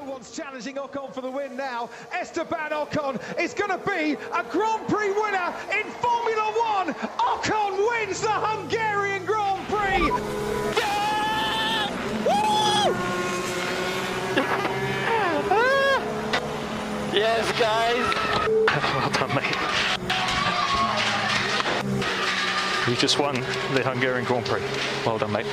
No one's challenging Ocon for the win now. Esteban Ocon is going to be a Grand Prix winner in Formula One. Ocon wins the Hungarian Grand Prix. Yes, guys. Well done, mate. You just won the Hungarian Grand Prix. Well done, mate.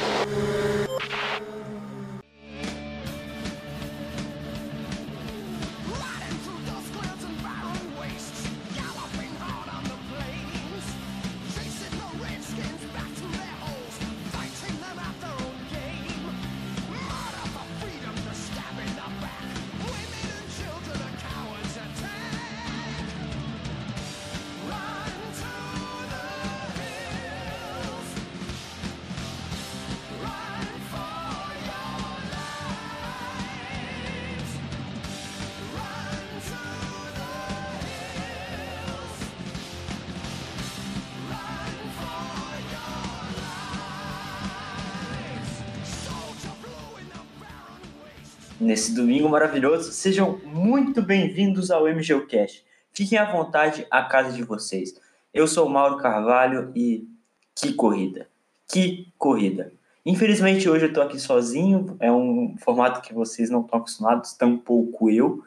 Nesse domingo maravilhoso, sejam muito bem-vindos ao MGUcast. Fiquem à vontade à casa de vocês. Eu sou o Mauro Carvalho e que corrida! Que corrida! Infelizmente hoje eu tô aqui sozinho, é um formato que vocês não estão acostumados, tampouco eu,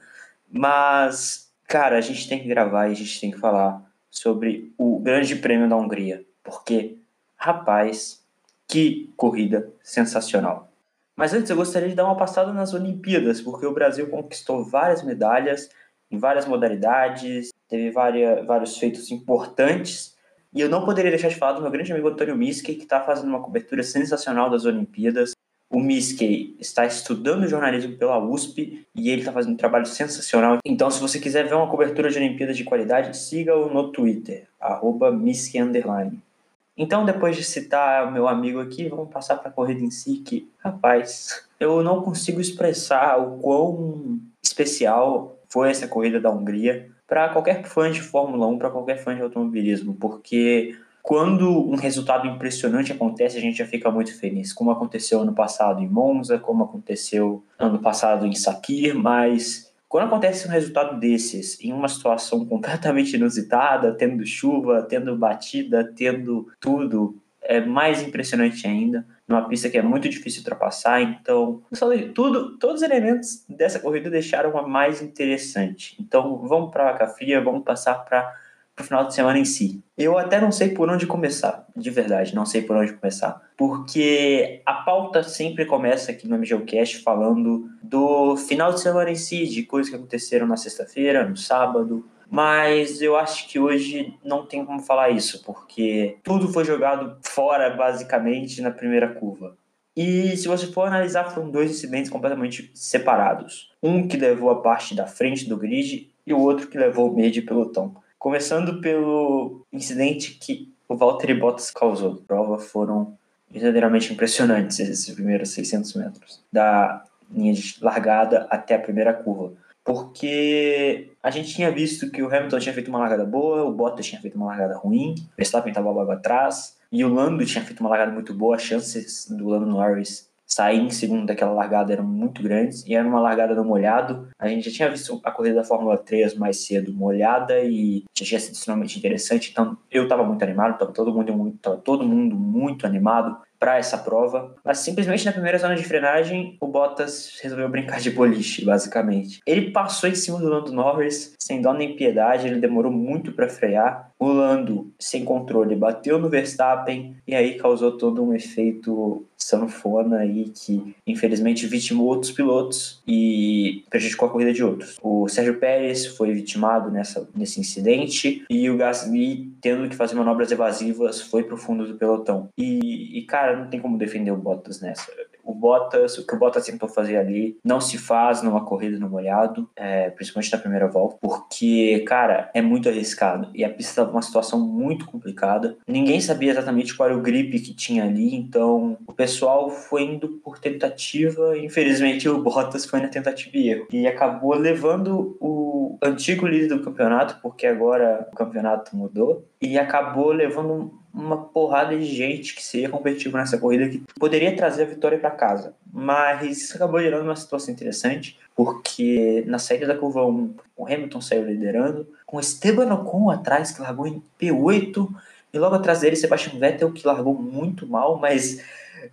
mas cara, a gente tem que gravar e a gente tem que falar sobre o Grande Prêmio da Hungria, porque rapaz, que corrida sensacional! Mas antes eu gostaria de dar uma passada nas Olimpíadas, porque o Brasil conquistou várias medalhas em várias modalidades, teve vários feitos importantes. E eu não poderia deixar de falar do meu grande amigo Antônio Miskey, que está fazendo uma cobertura sensacional das Olimpíadas. O Miskey está estudando jornalismo pela USP e ele está fazendo um trabalho sensacional. Então, se você quiser ver uma cobertura de Olimpíadas de qualidade, siga-o no Twitter, arroba. Então, depois de citar o meu amigo aqui, vamos passar para a corrida em si, que, rapaz, eu não consigo expressar o quão especial foi essa corrida da Hungria para qualquer fã de Fórmula 1, para qualquer fã de automobilismo, porque quando um resultado impressionante acontece, a gente já fica muito feliz, como aconteceu ano passado em Monza, como aconteceu ano passado em Sakir, mas quando acontece um resultado desses, em uma situação completamente inusitada, tendo chuva, tendo batida, tendo tudo, é mais impressionante ainda. Numa pista que é muito difícil ultrapassar, então tudo, todos os elementos dessa corrida deixaram a mais interessante. Então vamos para a vaca fria, vamos passar para o final de semana em si. Eu até não sei por onde começar, de verdade, não sei por onde começar, porque a pauta sempre começa aqui no MGUcast falando do final de semana em si, de coisas que aconteceram na sexta-feira, no sábado, mas eu acho que hoje não tem como falar isso, porque tudo foi jogado fora, basicamente, na primeira curva. E se você for analisar, foram dois incidentes completamente separados. Um que levou a parte da frente do grid e o outro que levou o meio de pelotão. Começando pelo incidente que o Valtteri Bottas causou. A prova foram verdadeiramente impressionantes esses primeiros 600 metros. Da linha de largada até a primeira curva porque a gente tinha visto que o Hamilton tinha feito uma largada boa, o Bottas tinha feito uma largada ruim, o Verstappen estava logo atrás, e o Lando tinha feito uma largada muito boa, as chances do Lando Norris sair em segundo daquela largada eram muito grandes, e era uma largada no molhado. A gente já tinha visto a corrida da Fórmula 3 mais cedo molhada e já tinha sido extremamente interessante, então eu estava muito animado, estava todo mundo muito, tava todo mundo muito animado para essa prova, mas simplesmente na primeira zona de frenagem o Bottas resolveu brincar de boliche, basicamente. Ele passou em cima do Lando Norris sem dó nem piedade, ele demorou muito para frear. O Lando, sem controle, bateu no Verstappen e aí causou todo um efeito sanfona aí que infelizmente vitimou outros pilotos e prejudicou a corrida de outros. O Sérgio Pérez foi vitimado nessa, nesse incidente e o Gasly, tendo que fazer manobras evasivas, foi pro fundo do pelotão. E, e cara, não tem como defender o Bottas nessa. O Bottas, o que o Bottas tentou fazer ali, não se faz numa corrida no molhado, é, principalmente na primeira volta, porque, cara, é muito arriscado. E a pista estava numa situação muito complicada. Ninguém sabia exatamente qual era o grip que tinha ali, então o pessoal foi indo por tentativa. Infelizmente, o Bottas foi na tentativa e erro. E acabou levando o o antigo líder do campeonato, porque agora o campeonato mudou, e acabou levando uma porrada de gente que seria competitivo nessa corrida que poderia trazer a vitória para casa. Mas isso acabou gerando uma situação interessante, porque na saída da curva 1, o Hamilton saiu liderando, com Esteban Ocon atrás, que largou em P8, e logo atrás dele Sebastian Vettel, que largou muito mal, mas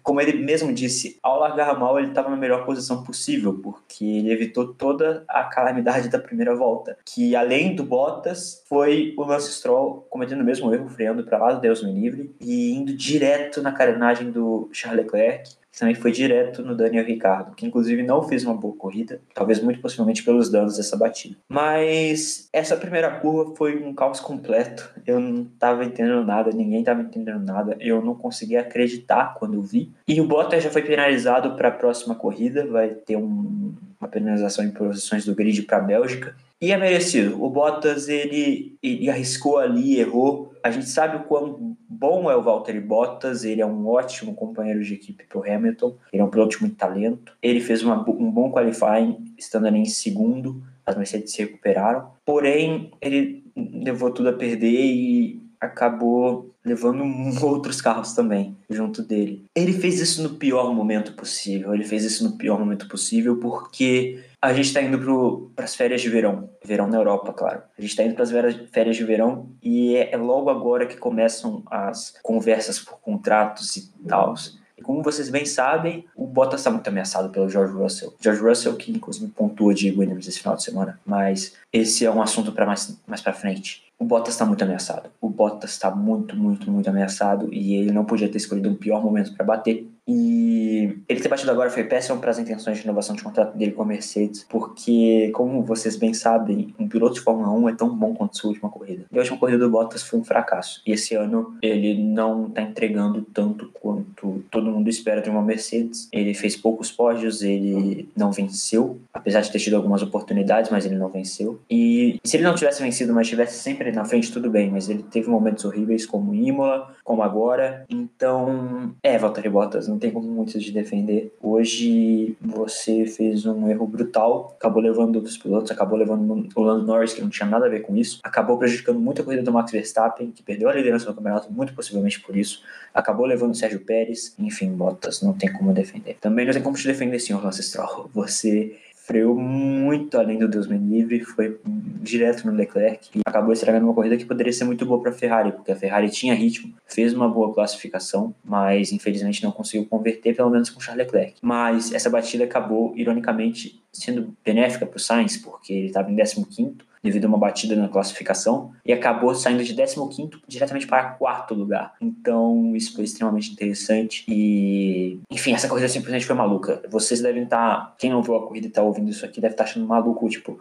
como ele mesmo disse, ao largar mal ele estava na melhor posição possível, porque ele evitou toda a calamidade da primeira volta, que além do Bottas, foi o Lance Stroll cometendo o mesmo erro, freando para lá, Deus me livre, e indo direto na carenagem do Charles Leclerc, também foi direto no Daniel Ricciardo, que inclusive não fez uma boa corrida, talvez muito possivelmente pelos danos dessa batida. Mas essa primeira curva foi um caos completo. Eu não estava entendendo nada, ninguém estava entendendo nada. Eu não conseguia acreditar quando eu vi. E o Bottas já foi penalizado para a próxima corrida, vai ter um, uma penalização em posições do grid para a Bélgica. E é merecido. O Bottas ele, ele arriscou ali, errou. A gente sabe o quão bom é o Valtteri Bottas. Ele é um ótimo companheiro de equipe para o Hamilton. Ele é um piloto de muito talento. Ele fez uma, um bom qualifying, estando ali em segundo. As Mercedes se recuperaram. Porém, ele levou tudo a perder e acabou levando outros carros também junto dele. Ele fez isso no pior momento possível. Ele fez isso no pior momento possível porque a gente está indo para as férias de verão. Verão na Europa, claro. A gente está indo para as férias de verão e é, é logo agora que começam as conversas por contratos e tal. E como vocês bem sabem, o Bottas está muito ameaçado pelo George Russell. George Russell que inclusive pontua de Williams esse final de semana, mas esse é um assunto para mais mais para frente. O Bottas está muito ameaçado. O Bottas está muito, muito, muito ameaçado e ele não podia ter escolhido um pior momento para bater. E ele ter batido agora foi péssimo para as intenções de renovação de contrato dele com a Mercedes, porque, como vocês bem sabem, um piloto de Fórmula 1 é tão bom quanto sua última corrida. E a última corrida do Bottas foi um fracasso. E esse ano ele não está entregando tanto quanto todo mundo espera de uma Mercedes. Ele fez poucos pódios, ele não venceu, apesar de ter tido algumas oportunidades, mas ele não venceu. E se ele não tivesse vencido, mas estivesse sempre na frente, tudo bem, mas ele teve momentos horríveis, como Imola, como agora. Então, é, Valtteri Bottas, não tem como muito de defender. Hoje você fez um erro brutal, acabou levando outros pilotos, acabou levando o Lando Norris, que não tinha nada a ver com isso, acabou prejudicando muito a corrida do Max Verstappen, que perdeu a liderança do campeonato, muito possivelmente por isso, acabou levando o Sérgio Pérez, enfim, Bottas, não tem como defender. Também não tem como te defender, senhor Lance Stroll. Você freou muito além do Deus me livre, foi direto no Leclerc e acabou estragando uma corrida que poderia ser muito boa para a Ferrari, porque a Ferrari tinha ritmo, fez uma boa classificação, mas infelizmente não conseguiu converter, pelo menos com Charles Leclerc. Mas essa batida acabou, ironicamente, sendo benéfica para o Sainz, porque ele estava em 15 devido a uma batida na classificação e acabou saindo de 15 diretamente para quarto lugar. Então, isso foi extremamente interessante e, enfim, essa corrida simplesmente foi maluca. Vocês devem estar, quem não viu a corrida e está ouvindo isso aqui, deve estar achando maluco, tipo,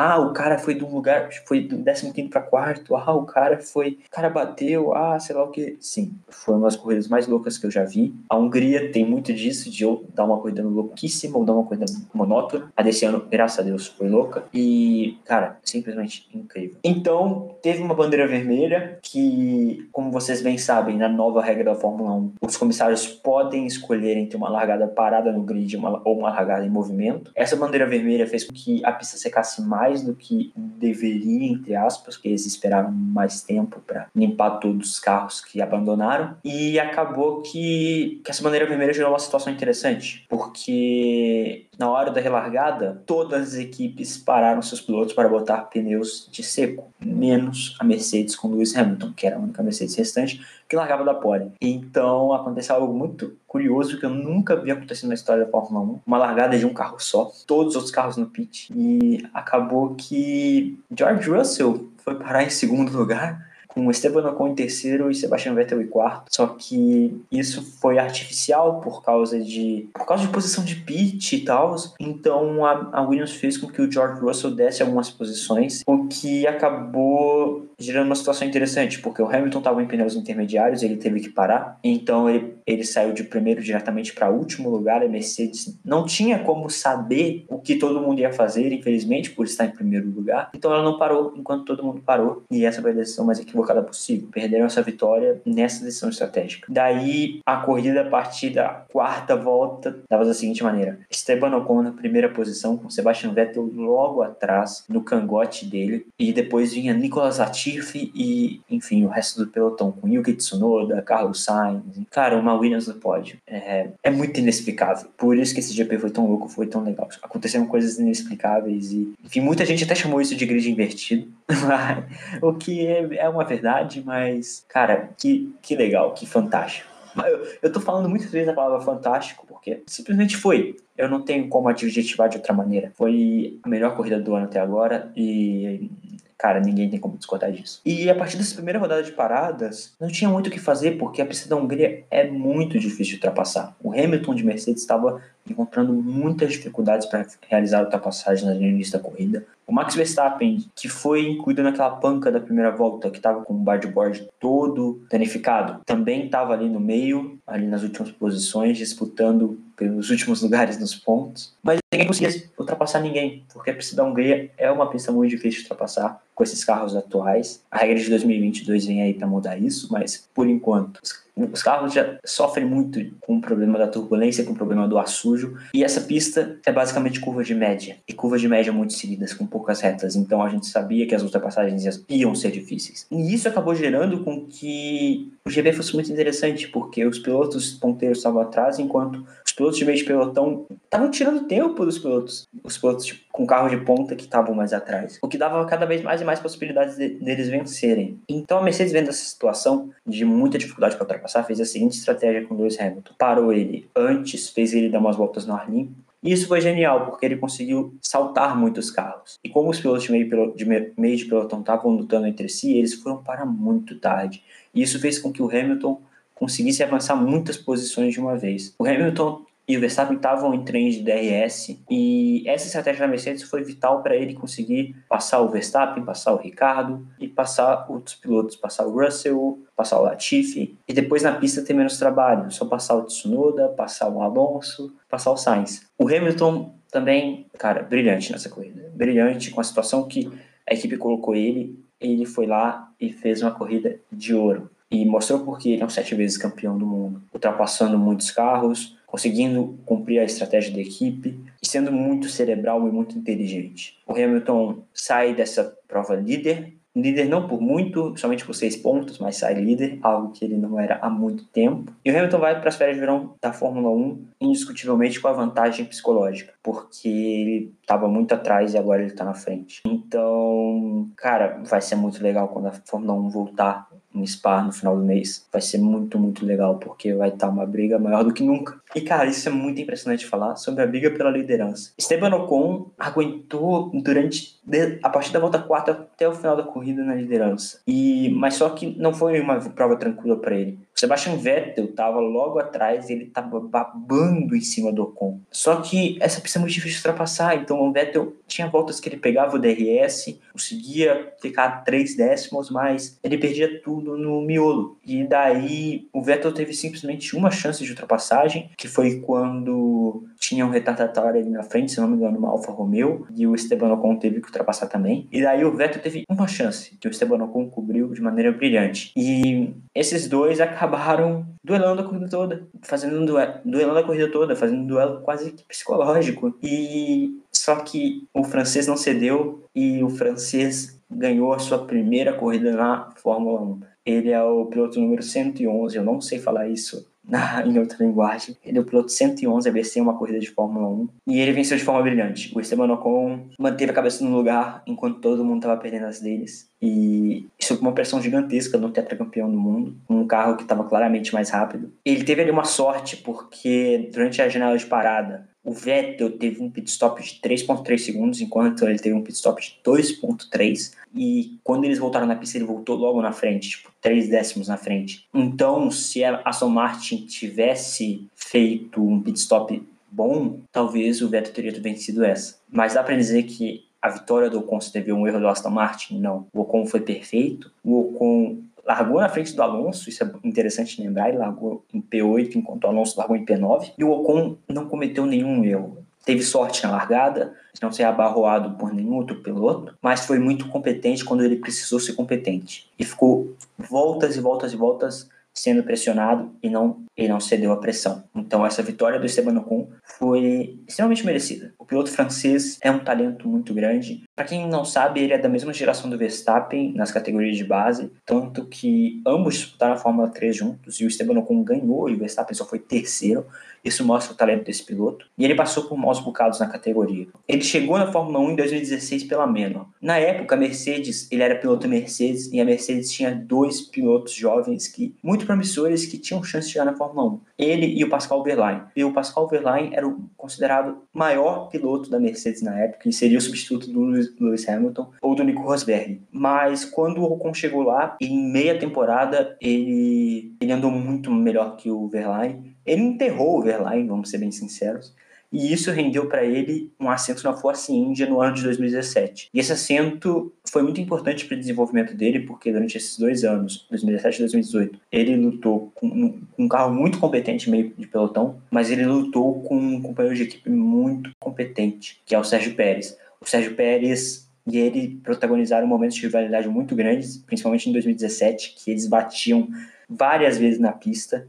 ah, o cara foi de um lugar, foi do 15 para quarto. Ah, o cara foi, o cara bateu. Ah, sei lá o que. Sim, foi uma das corridas mais loucas que eu já vi. A Hungria tem muito disso, de eu dar uma corrida louquíssima ou dar uma corrida monótona. A desse ano, graças a Deus, foi louca. E, cara, simplesmente incrível. Então, teve uma bandeira vermelha que, como vocês bem sabem, na nova regra da Fórmula 1, os comissários podem escolher entre uma largada parada no grid uma, ou uma largada em movimento. Essa bandeira vermelha fez com que a pista secasse mais mais do que deveria, entre aspas, porque eles esperaram mais tempo para limpar todos os carros que abandonaram. E acabou que, que essa bandeira vermelha gerou uma situação interessante, porque na hora da relargada, todas as equipes pararam seus pilotos para botar pneus de seco, menos a Mercedes com Lewis Hamilton, que era a única Mercedes restante, que largava da pole. Então aconteceu algo muito curioso que eu nunca vi acontecendo na história da Fórmula 1. Uma largada de um carro só, todos os outros carros no pit. E acabou que George Russell foi parar em segundo lugar com Esteban Ocon em terceiro e Sebastian Vettel em quarto. Só que isso foi artificial por causa de por causa de posição de pit e tal. Então a, a Williams fez com que o George Russell desse algumas posições, o que acabou gerando uma situação interessante, porque o Hamilton estava em pneus intermediários, ele teve que parar, então ele, ele saiu de primeiro diretamente para último lugar. A Mercedes não tinha como saber o que todo mundo ia fazer, infelizmente, por estar em primeiro lugar, então ela não parou enquanto todo mundo parou, e essa foi a decisão mais equivocada possível. Perderam essa vitória nessa decisão estratégica. Daí a corrida a partir da quarta volta dava da seguinte maneira: Esteban Ocon na primeira posição, com Sebastian Vettel logo atrás, no cangote dele, e depois vinha Nicolas Latifi e, enfim, o resto do pelotão, com Yuki Tsunoda, Carlos Sainz. Cara, uma Williams no pódio. É, é muito inexplicável. Por isso que esse GP foi tão louco, foi tão legal. Aconteceram coisas inexplicáveis e, enfim, muita gente até chamou isso de grid invertido, o que é, é uma verdade, mas, cara, que, que legal, que fantástico. Eu, eu tô falando muitas vezes a palavra fantástico porque simplesmente foi. Eu não tenho como adjetivar de outra maneira. Foi a melhor corrida do ano até agora e Cara, ninguém tem como discordar disso. E a partir dessa primeira rodada de paradas, não tinha muito o que fazer, porque a pista da Hungria é muito difícil de ultrapassar. O Hamilton de Mercedes estava encontrando muitas dificuldades para realizar a ultrapassagem no início da corrida. O Max Verstappen, que foi incluído naquela panca da primeira volta, que estava com o board todo danificado, também estava ali no meio, ali nas últimas posições, disputando pelos últimos lugares nos pontos. Mas ninguém conseguia ultrapassar ninguém, porque a pista da Hungria é uma pista muito difícil de ultrapassar com esses carros atuais. A regra de 2022 vem aí para mudar isso, mas por enquanto os carros já sofrem muito com o problema da turbulência, com o problema do ar sujo. E essa pista é basicamente curva de média. E curvas de média muito seguidas, com poucas retas. Então a gente sabia que as ultrapassagens iam ser difíceis. E isso acabou gerando com que o GP fosse muito interessante, porque os pilotos ponteiros estavam atrás, enquanto pilotos de meio de pelotão estavam tirando tempo dos pilotos. Os pilotos tipo, com carro de ponta que estavam mais atrás. O que dava cada vez mais e mais possibilidades de, deles vencerem. Então a Mercedes, vendo essa situação de muita dificuldade para ultrapassar, fez a seguinte estratégia com Lewis Hamilton. Parou ele antes, fez ele dar umas voltas no ar limpo. E isso foi genial, porque ele conseguiu saltar muitos carros. E como os pilotos de meio, de meio de pelotão estavam lutando entre si, eles foram para muito tarde. E isso fez com que o Hamilton conseguisse avançar muitas posições de uma vez. O Hamilton e o Verstappen estavam em trem de DRS e essa estratégia da Mercedes foi vital para ele conseguir passar o Verstappen, passar o Ricardo e passar outros pilotos, passar o Russell, passar o Latifi. E depois na pista ter menos trabalho, só passar o Tsunoda, passar o Alonso, passar o Sainz. O Hamilton também, cara, brilhante nessa corrida, brilhante com a situação que a equipe colocou ele, ele foi lá e fez uma corrida de ouro. E mostrou porque ele é um sete vezes campeão do mundo, ultrapassando muitos carros, conseguindo cumprir a estratégia da equipe e sendo muito cerebral e muito inteligente. O Hamilton sai dessa prova líder, líder não por muito, somente por seis pontos, mas sai líder, algo que ele não era há muito tempo. E o Hamilton vai para as férias de verão da Fórmula 1 indiscutivelmente com a vantagem psicológica, porque ele estava muito atrás e agora ele está na frente. Então, cara, vai ser muito legal quando a Fórmula 1 voltar em Spa no final do mês. Vai ser muito, muito legal, porque vai estar uma briga maior do que nunca. E, cara, isso é muito impressionante falar sobre a briga pela liderança. Esteban Ocon aguentou durante a partir da volta 4 até o final da corrida na liderança. E mas só que não foi uma prova tranquila para ele. O Sebastian Vettel estava logo atrás ele estava babando em cima do Ocon. Só que essa pista é muito difícil de ultrapassar, então o Vettel tinha voltas que ele pegava o DRS, conseguia ficar três décimos, mas ele perdia tudo no miolo. E daí o Vettel teve simplesmente uma chance de ultrapassagem, que foi quando tinha um retardatário ali na frente, se não me engano, uma Alfa Romeo, e o Esteban Ocon teve que ultrapassar também. E daí o Vettel teve uma chance, que o Esteban Ocon cobriu de maneira brilhante. E esses dois acabaram duelando a corrida toda, fazendo um duelo, duelando a corrida toda, fazendo um duelo quase que psicológico. E só que o francês não cedeu e o francês ganhou a sua primeira corrida na Fórmula 1. Ele é o piloto número 111, eu não sei falar isso na, em outra linguagem. Ele é o piloto 111 a vencer uma corrida de Fórmula 1 e ele venceu de forma brilhante. O Esteban Ocon manteve a cabeça no lugar enquanto todo mundo estava perdendo as deles e com uma pressão gigantesca no tetracampeão do mundo, um carro que estava claramente mais rápido. Ele teve ali uma sorte porque durante a janela de parada o Vettel teve um pit stop de 3.3 segundos, enquanto ele teve um pit stop de 2.3. E quando eles voltaram na pista, ele voltou logo na frente, tipo, 3 décimos na frente. Então, se a Aston Martin tivesse feito um pit stop bom, talvez o Vettel teria vencido essa. Mas dá para dizer que a vitória do Ocon se teve um erro do Aston Martin? Não. O Ocon foi perfeito. O Ocon largou na frente do Alonso, isso é interessante lembrar, ele largou em P8 enquanto o Alonso largou em P9. E o Ocon não cometeu nenhum erro. Teve sorte na largada, não ser abarroado por nenhum outro piloto, mas foi muito competente quando ele precisou ser competente. E ficou voltas e voltas e voltas sendo pressionado e não, e não cedeu à pressão. Então essa vitória do Esteban Ocon foi extremamente merecida. O piloto francês é um talento muito grande. Para quem não sabe, ele é da mesma geração do Verstappen nas categorias de base, tanto que ambos disputaram a Fórmula 3 juntos e o Esteban Ocon ganhou e o Verstappen só foi terceiro. Isso mostra o talento desse piloto. E ele passou por maus bocados na categoria. Ele chegou na Fórmula 1 em 2016 pela Menor. Na época, a Mercedes, ele era piloto Mercedes e a Mercedes tinha dois pilotos jovens que muito promissores que tinham chance de chegar na Fórmula 1. Ele e o Pascal Verlaine. E o Pascal Verlaine era o considerado maior piloto da Mercedes na época e seria o substituto do Lewis Hamilton ou do Nico Rosberg. Mas quando o Ocon chegou lá, em meia temporada, ele, ele andou muito melhor que o Verlaine ele enterrou o Verlaine, vamos ser bem sinceros, e isso rendeu para ele um assento na Force India no ano de 2017. E esse assento foi muito importante para o desenvolvimento dele, porque durante esses dois anos, 2017 e 2018, ele lutou com um, carro muito competente meio de pelotão, mas ele lutou com um companheiro de equipe muito competente, que é o Sérgio Pérez. O Sérgio Pérez e ele protagonizaram momentos de rivalidade muito grandes, principalmente em 2017, que eles batiam várias vezes na pista.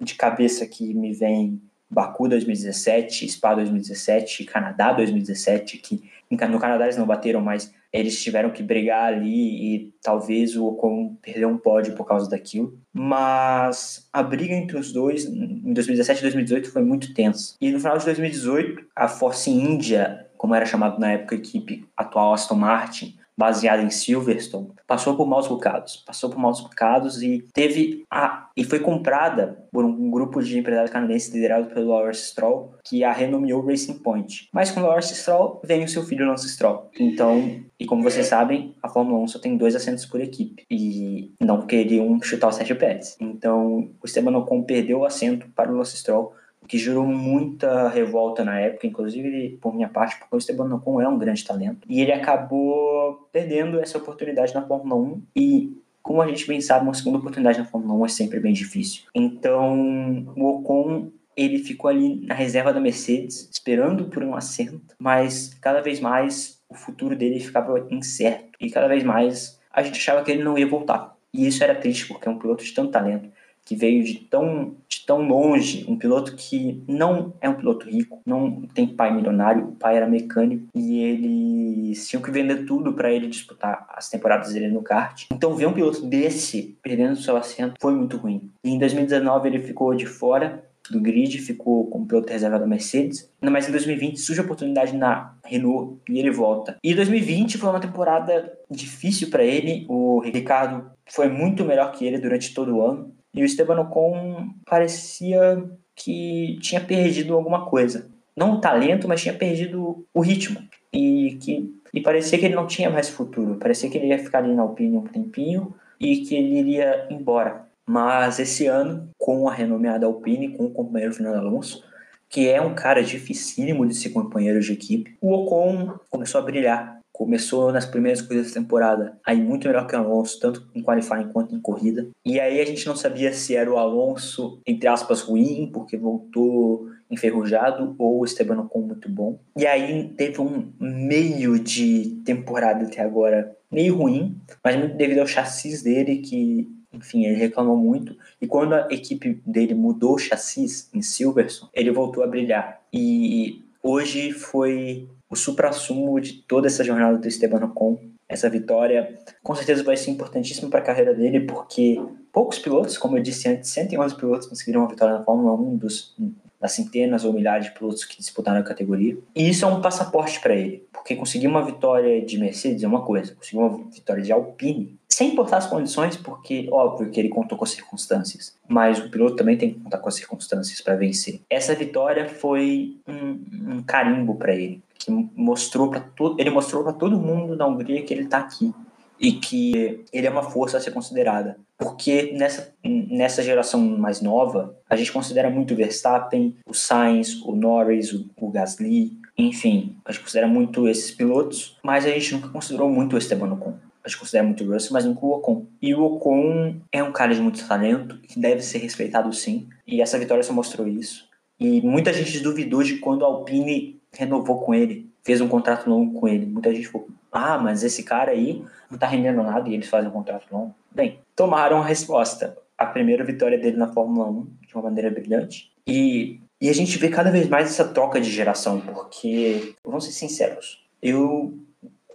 De cabeça que me vem Baku 2017, Spa 2017, Canadá 2017, que no Canadá eles não bateram, mas eles tiveram que brigar ali e talvez o Ocon perdeu um pódio por causa daquilo. Mas a briga entre os dois em 2017 e 2018 foi muito tensa. E no final de 2018, a Force India, como era chamado na época a equipe atual Aston Martin, baseada em Silverstone, passou por maus bocados, passou por maus bocados e teve a e foi comprada por um grupo de empresários canadenses liderado pelo Lawrence Stroll, que a renomeou Racing Point. Mas com Lawrence Stroll vem o seu filho Lance Stroll. Então, e como vocês sabem, a Fórmula 1 só tem dois assentos por equipe e não queriam chutar o Sérgio Pérez. Então, o Esteban Ocon perdeu o assento para o Lance Stroll que gerou muita revolta na época, inclusive por minha parte, porque o Esteban Ocon é um grande talento. E ele acabou perdendo essa oportunidade na Fórmula 1 e como a gente bem sabe, uma segunda oportunidade na Fórmula 1 é sempre bem difícil. Então, o Ocon ele ficou ali na reserva da Mercedes, esperando por um assento, mas cada vez mais o futuro dele ficava incerto e cada vez mais a gente achava que ele não ia voltar. E isso era triste porque é um piloto de tanto talento que veio de tão, de tão longe, um piloto que não é um piloto rico, não tem pai milionário, o pai era mecânico e eles tinham que vender tudo para ele disputar as temporadas dele no kart. Então ver um piloto desse perdendo seu assento foi muito ruim. E em 2019 ele ficou de fora do grid, ficou como piloto reserva da Mercedes. Mas em 2020 surge a oportunidade na Renault e ele volta. E 2020 foi uma temporada difícil para ele. O Ricardo foi muito melhor que ele durante todo o ano. E o Esteban Ocon parecia que tinha perdido alguma coisa. Não o talento, mas tinha perdido o ritmo. E que e parecia que ele não tinha mais futuro. Parecia que ele ia ficar ali na Alpine um tempinho e que ele iria embora. Mas esse ano, com a renomeada Alpine, com o companheiro Fernando Alonso, que é um cara dificílimo de ser companheiro de equipe, o Ocon começou a brilhar começou nas primeiras coisas da temporada aí muito melhor que o Alonso, tanto em qualifying quanto em corrida. E aí a gente não sabia se era o Alonso, entre aspas, ruim, porque voltou enferrujado, ou o Esteban Ocon muito bom. E aí teve um meio de temporada até agora meio ruim, mas muito devido ao chassis dele, que, enfim, ele reclamou muito. E quando a equipe dele mudou o chassis em Silverstone, ele voltou a brilhar. E hoje foi o supra-sumo de toda essa jornada do Esteban Ocon. Essa vitória com certeza vai ser importantíssima para a carreira dele, porque poucos pilotos, como eu disse antes, 111 pilotos conseguiram uma vitória na Fórmula 1 dos, das centenas ou milhares de pilotos que disputaram a categoria. E isso é um passaporte para ele, porque conseguir uma vitória de Mercedes é uma coisa, conseguir uma vitória de Alpine, sem importar as condições, porque óbvio que ele contou com as circunstâncias, mas o piloto também tem que contar com as circunstâncias para vencer. Essa vitória foi um, um carimbo para ele que mostrou para todo, ele mostrou para todo mundo na Hungria que ele está aqui e que ele é uma força a ser considerada. Porque nessa, nessa geração mais nova, a gente considera muito o Verstappen, o Sainz, o Norris, o, o Gasly, enfim, a gente considera muito esses pilotos, mas a gente nunca considerou muito o Esteban Ocon. A gente considera muito o Russell, mas nunca o Ocon. E o Ocon é um cara de muito talento, que deve ser respeitado sim, e essa vitória só mostrou isso. E muita gente duvidou de quando a Alpine renovou com ele, fez um contrato longo com ele. Muita gente falou, ah, mas esse cara aí não tá rendendo nada e eles fazem um contrato longo. Bem, tomaram a resposta. A primeira vitória dele na Fórmula 1, de uma maneira brilhante. E, e a gente vê cada vez mais essa troca de geração, porque, vamos ser sinceros, eu,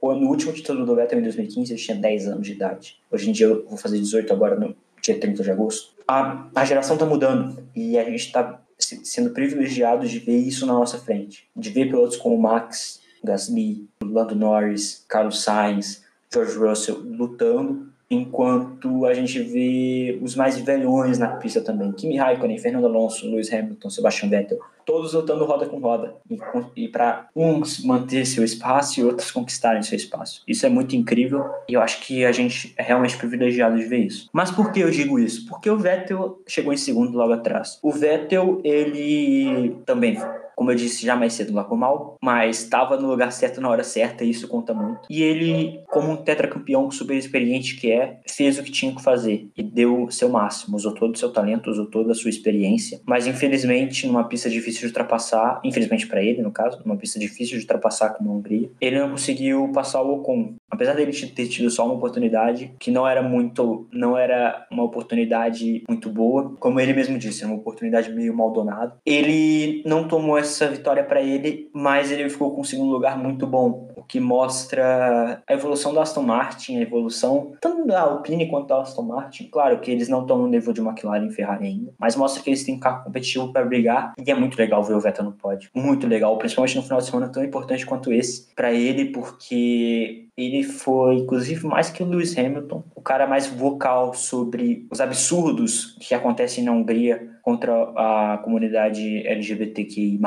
no último título do Vettel em 2015, eu tinha 10 anos de idade. Hoje em dia eu vou fazer 18 agora, no dia 30 de agosto. A, a geração tá mudando e a gente tá sendo privilegiado de ver isso na nossa frente. De ver pilotos como Max, Gasly, Lando Norris, Carlos Sainz, George Russell lutando, enquanto a gente vê os mais velhões na pista também. Kimi Raikkonen, Fernando Alonso, Lewis Hamilton, Sebastian Vettel, todos lutando roda com roda. E, e para uns manter seu espaço e outros conquistarem seu espaço. Isso é muito incrível e eu acho que a gente é realmente privilegiado de ver isso. Mas por que eu digo isso? Porque o Vettel chegou em segundo logo atrás. O Vettel, ele também como eu disse já mais cedo, largou mal, mas estava no lugar certo na hora certa e isso conta muito. E ele, como um tetracampeão super experiente que é, fez o que tinha que fazer e deu seu máximo, usou todo o seu talento, usou toda a sua experiência, mas infelizmente numa pista difícil de ultrapassar, infelizmente para ele no caso, numa pista difícil de ultrapassar como a Hungria, ele não conseguiu passar o Ocon. Apesar dele ter tido só uma oportunidade, que não era muito, não era uma oportunidade muito boa, como ele mesmo disse, era uma oportunidade meio maldonada. Ele não tomou essa vitória para ele, mas ele ficou com um segundo lugar muito bom, o que mostra a evolução da Aston Martin, a evolução tanto da Alpine quanto da Aston Martin. Claro que eles não estão no nível de McLaren e Ferrari ainda, mas mostra que eles têm um carro competitivo para brigar e é muito legal ver o Vettel no pódio. Muito legal, principalmente no final de semana tão importante quanto esse para ele, porque ele foi, inclusive, mais que o Lewis Hamilton, o cara mais vocal sobre os absurdos que acontecem na Hungria contra a comunidade LGBTQI+.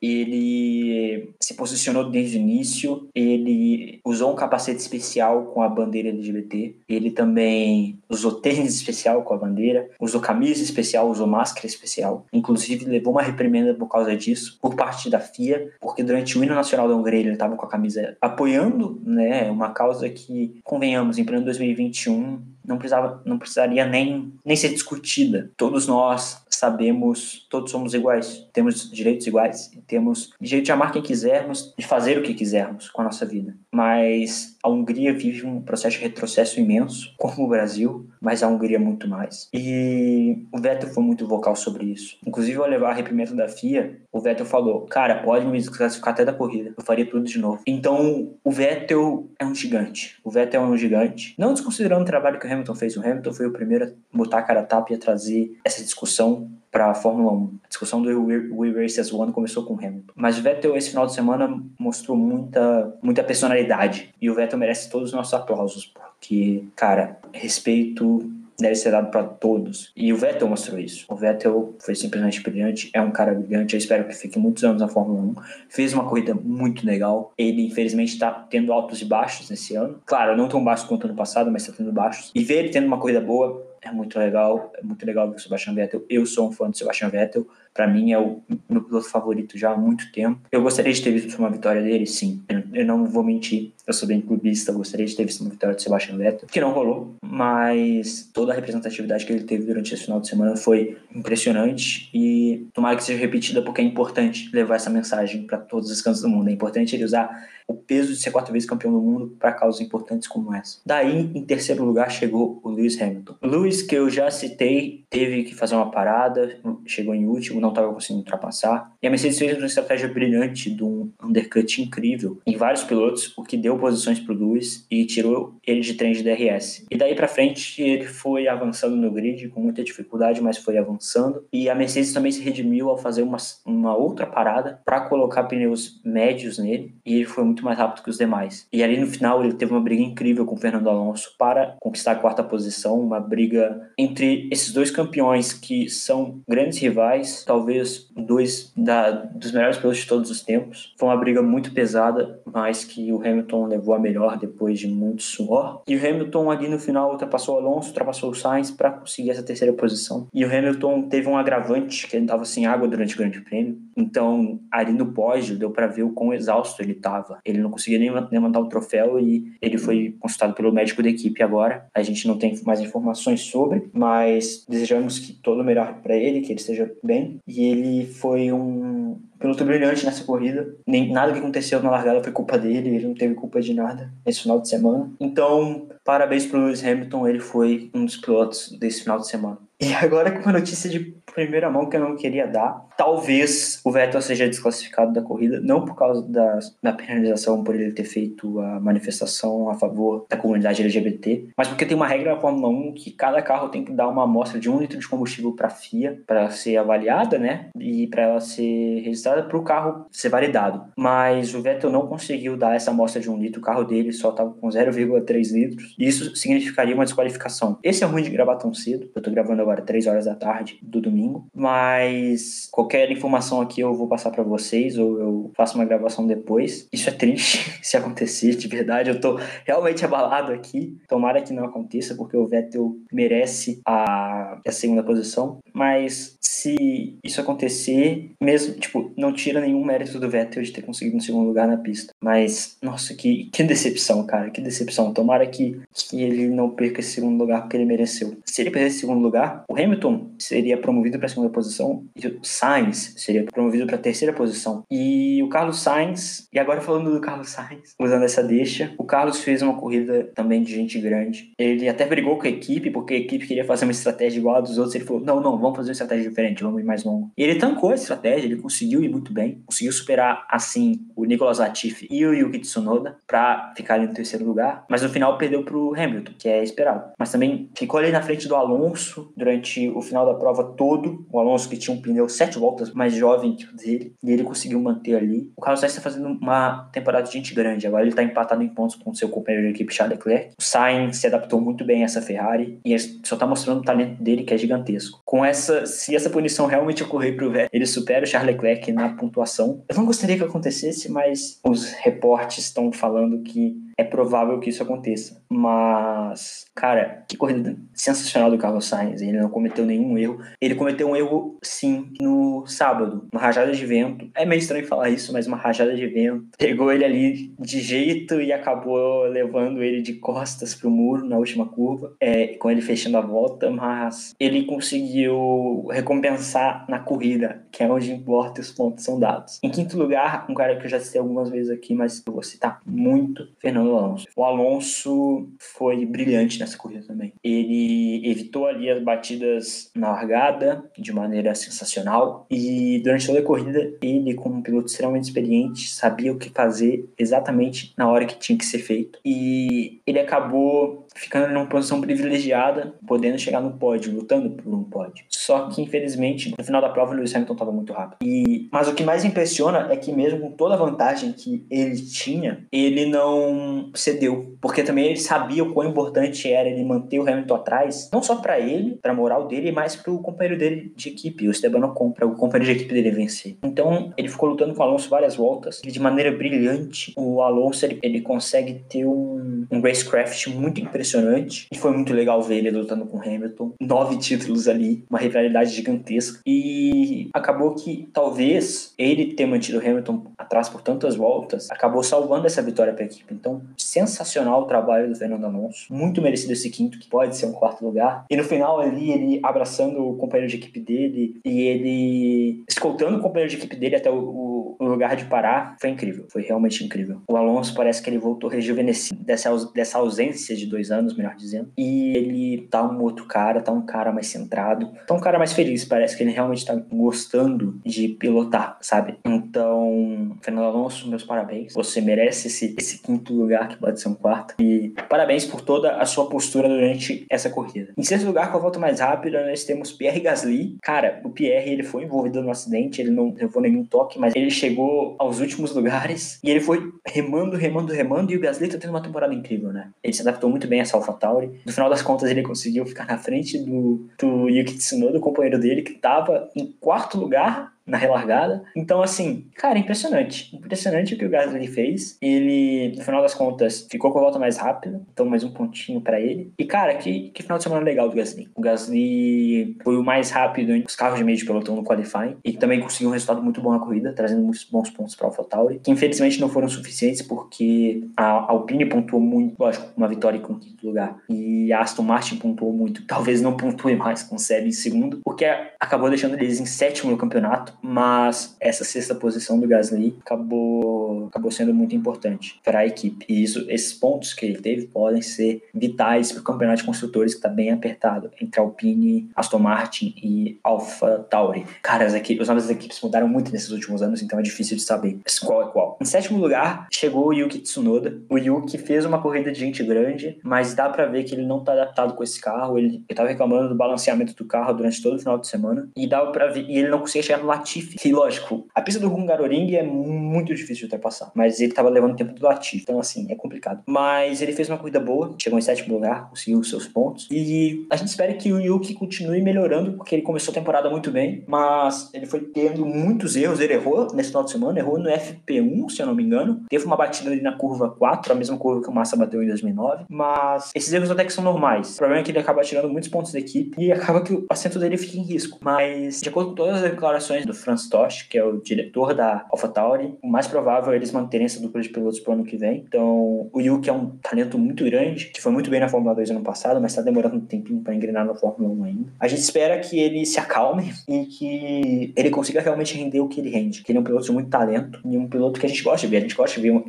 Ele se posicionou desde o início, ele usou um capacete especial com a bandeira LGBT, ele também usou tênis especial com a bandeira, usou camisa especial, usou máscara especial, inclusive levou uma reprimenda por causa disso, por parte da FIA, porque durante o hino nacional da Hungria ele estava com a camisa apoiando, né, uma causa que, convenhamos, em pleno 2021 não precisava, não precisaria nem, nem ser discutida. Todos nós sabemos, todos somos iguais, temos direitos iguais, temos direito de amar quem quisermos, de fazer o que quisermos com a nossa vida. Mas a Hungria vive um processo de retrocesso imenso, como o Brasil, mas a Hungria muito mais. E o Vettel foi muito vocal sobre isso. Inclusive, ao levar a reprimenda da FIA, o Vettel falou: Cara, pode me desclassificar até da corrida, eu faria tudo de novo. Então, o Vettel é um gigante. O Vettel é um gigante. Não desconsiderando o trabalho que o Hamilton fez, o Hamilton foi o primeiro a botar a cara a tapa e a trazer essa discussão para a Fórmula 1. A discussão do We Race as One começou com o Hamilton. Mas o Vettel esse final de semana mostrou muita, muita personalidade e o Vettel merece todos os nossos aplausos porque, cara, respeito deve ser dado para todos. E o Vettel mostrou isso. O Vettel foi simplesmente brilhante, é um cara brilhante. Eu espero que fique muitos anos na Fórmula 1. Fez uma corrida muito legal. Ele, infelizmente, está tendo altos e baixos nesse ano. Claro, não tão baixos quanto ano passado, mas está tendo baixos. E ver ele tendo uma corrida boa é muito legal. É muito legal ver o Sebastian Vettel. Eu sou um fã do Sebastian Vettel. Para mim é o meu piloto favorito já há muito tempo. Eu gostaria de ter visto uma vitória dele, sim. Eu, não vou mentir. Eu sou bem clubista. Gostaria de ter visto uma vitória do Sebastian Vettel, que não rolou. Mas toda a representatividade que ele teve durante esse final de semana foi impressionante e tomara que seja repetida porque é importante levar essa mensagem para todos os cantos do mundo. É importante ele usar o peso de ser quatro vezes campeão do mundo para causas importantes como essa. Daí, em terceiro lugar, chegou o Lewis Hamilton. Lewis, que eu já citei, teve que fazer uma parada, chegou em último, não estava conseguindo ultrapassar. E a Mercedes fez uma estratégia brilhante de um undercut incrível em vários pilotos, o que deu posições para o Lewis e tirou ele de trem de DRS. E daí para frente, ele foi avançando no grid com muita dificuldade, mas foi avançando. E a Mercedes também se redimiu ao fazer uma, uma outra parada para colocar pneus médios nele, e ele foi muito mais rápido que os demais. E ali no final ele teve uma briga incrível com o Fernando Alonso para conquistar a quarta posição, uma briga entre esses dois campeões que são grandes rivais, talvez dois da, dos melhores pilotos de todos os tempos. Foi uma briga muito pesada, mas que o Hamilton levou a melhor depois de muito suor. E o Hamilton ali no final ultrapassou o Alonso, ultrapassou o Sainz para conseguir essa terceira posição. E o Hamilton teve um agravante que ele estava sem água durante o Grande Prêmio. Então, ali no pódio, deu para ver o quão exausto ele estava. Ele não conseguia nem levantar o troféu e ele foi consultado pelo médico da equipe agora. A gente não tem mais informações sobre, mas desejamos que todo o melhor para ele, que ele esteja bem. E ele foi um piloto brilhante nessa corrida. Nem nada que aconteceu na largada foi culpa dele, ele não teve culpa de nada nesse final de semana. Então, parabéns para Lewis Hamilton, ele foi um dos pilotos desse final de semana. E agora com uma notícia de primeira mão que eu não queria dar. Talvez o Vettel seja desclassificado da corrida, não por causa da, da penalização por ele ter feito a manifestação a favor da comunidade LGBT, mas porque tem uma regra na Fórmula 1 que cada carro tem que dar uma amostra de um litro de combustível para a FIA para ser avaliada, né? E para ela ser registrada para o carro ser validado. Mas o Vettel não conseguiu dar essa amostra de um litro, o carro dele só estava com 0,3 litros, e isso significaria uma desqualificação. Esse é ruim de gravar tão cedo, eu tô gravando agora 3 horas da tarde do domingo, mas qualquer informação aqui eu vou passar para vocês ou eu faço uma gravação depois. Isso é triste se acontecer, de verdade, eu tô realmente abalado aqui. Tomara que não aconteça, porque o Vettel merece a, a segunda posição, mas se isso acontecer, mesmo, tipo, não tira nenhum mérito do Vettel de ter conseguido um segundo lugar na pista. Mas, nossa, que, que decepção, cara, que decepção. Tomara que, que ele não perca esse segundo lugar porque ele mereceu. Se ele perder esse segundo lugar, o Hamilton seria promovido para a segunda posição e o Sainz seria promovido para a terceira posição. E o Carlos Sainz, e agora falando do Carlos Sainz, usando essa deixa, o Carlos fez uma corrida também de gente grande. Ele até brigou com a equipe, porque a equipe queria fazer uma estratégia igual a dos outros. Ele falou: não, não, vamos fazer uma estratégia diferente, vamos ir mais longo. E ele tancou a estratégia, ele conseguiu ir muito bem, conseguiu superar assim o Nicolas Latifi e o Yuki Tsunoda para ficar no terceiro lugar, mas no final perdeu para o Hamilton, que é esperado. Mas também ficou ali na frente do Alonso durante o final da prova todo. O Alonso que tinha um pneu sete voltas mais jovem que o dele, e ele conseguiu manter ali. O Carlos Sainz está fazendo uma temporada de gente grande, agora ele está empatado em pontos com seu companheiro de equipe Charles Leclerc. O Sainz se adaptou muito bem a essa Ferrari e só está mostrando o talento dele que é gigantesco. Com essa, se essa punição realmente ocorrer para o Vettel, ele supera o Charles Leclerc na pontuação. Eu não gostaria que acontecesse, mas os reportes estão falando que é provável que isso aconteça. Mas, cara, que corrida sensacional do Carlos Sainz. Ele não cometeu nenhum erro. Ele cometeu um erro, sim, no sábado. Uma rajada de vento. É meio estranho falar isso, mas uma rajada de vento. Pegou ele ali de jeito e acabou levando ele de costas pro muro na última curva. É, com ele fechando a volta, mas ele conseguiu recompensar na corrida, que é onde importa os pontos são dados. Em quinto lugar, um cara que eu já citei algumas vezes aqui, mas eu vou citar muito, Fernando Alonso. O Alonso foi brilhante nessa corrida também. Ele evitou ali as batidas na largada de maneira sensacional e durante toda a corrida ele, como um piloto extremamente experiente, sabia o que fazer exatamente na hora que tinha que ser feito. E ele acabou ficando numa posição privilegiada, podendo chegar no pódio, lutando por um pódio. Só que, infelizmente, no final da prova, o Lewis Hamilton estava muito rápido. E, mas o que mais impressiona é que, mesmo com toda a vantagem que ele tinha, ele não cedeu. Porque também ele sabia o quão importante era ele manter o Hamilton atrás, não só para ele, para a moral dele, mas para o companheiro dele de equipe, o Esteban Ocon, para o companheiro de equipe dele vencer. Então, ele ficou lutando com o Alonso várias voltas, e de maneira brilhante, o Alonso ele, ele consegue ter um, um racecraft muito impressionante, e foi muito legal ver ele lutando com Hamilton. Nove títulos ali, uma rivalidade gigantesca, e acabou que talvez ele ter mantido Hamilton atrás por tantas voltas acabou salvando essa vitória para a equipe. Então, sensacional o trabalho do Fernando Alonso, muito merecido esse quinto, que pode ser um quarto lugar. E no final ali, ele abraçando o companheiro de equipe dele e ele escoltando o companheiro de equipe dele até o, o lugar de parar, foi incrível, foi realmente incrível. O Alonso parece que ele voltou rejuvenescido dessa, dessa ausência de dois anos, melhor dizendo, e ele tá um outro cara, tá um cara mais centrado, tá um cara mais feliz, parece que ele realmente tá gostando de pilotar, sabe? Então, Fernando Alonso, meus parabéns, você merece esse, esse quinto lugar que pode ser um quarto, e parabéns por toda a sua postura durante essa corrida. Em sexto lugar, com a volta mais rápida, nós temos Pierre Gasly. Cara, o Pierre ele foi envolvido no acidente, ele não levou nenhum toque, mas ele chegou aos últimos lugares e ele foi remando, remando, remando. E o Gasly tá tendo uma temporada incrível, né? Ele se adaptou muito bem a AlphaTauri. No final das contas, ele conseguiu ficar na frente do, do Yuki Tsunoda, o companheiro dele, que tava em quarto lugar na relargada. Então, assim, cara, impressionante. Impressionante o que o Gasly fez. Ele, no final das contas, ficou com a volta mais rápida, então mais um pontinho para ele. E, cara, que, que final de semana legal do Gasly. O Gasly foi o mais rápido entre os carros de meio de pelotão no qualifying e também conseguiu um resultado muito bom na corrida, trazendo muitos bons pontos para AlphaTauri, que infelizmente não foram suficientes porque a Alpine pontuou muito, lógico, uma vitória com quinto lugar, e a Aston Martin pontuou muito. Talvez não pontue mais com o Seb em segundo, porque acabou deixando eles em sétimo no campeonato, mas essa sexta posição do Gasly acabou, acabou sendo muito importante para a equipe. E isso, esses pontos que ele teve podem ser vitais para o campeonato de construtores que está bem apertado entre Alpine, Aston Martin e Alpha Tauri. Cara, as equipes, os nomes das equipes mudaram muito nesses últimos anos, então é difícil de saber qual é qual. Em sétimo lugar, chegou o Yuki Tsunoda. O Yuki fez uma corrida de gente grande, mas dá para ver que ele não está adaptado com esse carro. Ele estava reclamando do balanceamento do carro durante todo o final de semana e dá para ver e ele não conseguia chegar no Latifi. E lógico, a pista do Hungaroring é muito difícil de ultrapassar, mas ele estava levando tempo do Latifi, então assim é complicado. Mas ele fez uma corrida boa, chegou em sétimo lugar, conseguiu os seus pontos e a gente espera que o Yuki continue melhorando porque ele começou a temporada muito bem, mas ele foi tendo muitos erros. Ele errou nesse final de semana, errou no FP1, se eu não me engano, teve uma batida ali na curva 4, a mesma curva que o Massa bateu em 2009, mas esses erros até que são normais. O problema é que ele acaba tirando muitos pontos da equipe e acaba que o assento dele fica em risco. Mas, de acordo com todas as declarações do Franz Tost, que é o diretor da AlphaTauri, o mais provável é eles manterem essa dupla de pilotos pro ano que vem. Então, o Yuki é um talento muito grande, que foi muito bem na Fórmula 2 ano passado, mas está demorando um tempinho para engrenar na Fórmula 1 ainda. A gente espera que ele se acalme e que ele consiga realmente render o que ele rende. Que ele é um piloto de muito talento e um piloto que a gente gosta de ver. A gente gosta de ver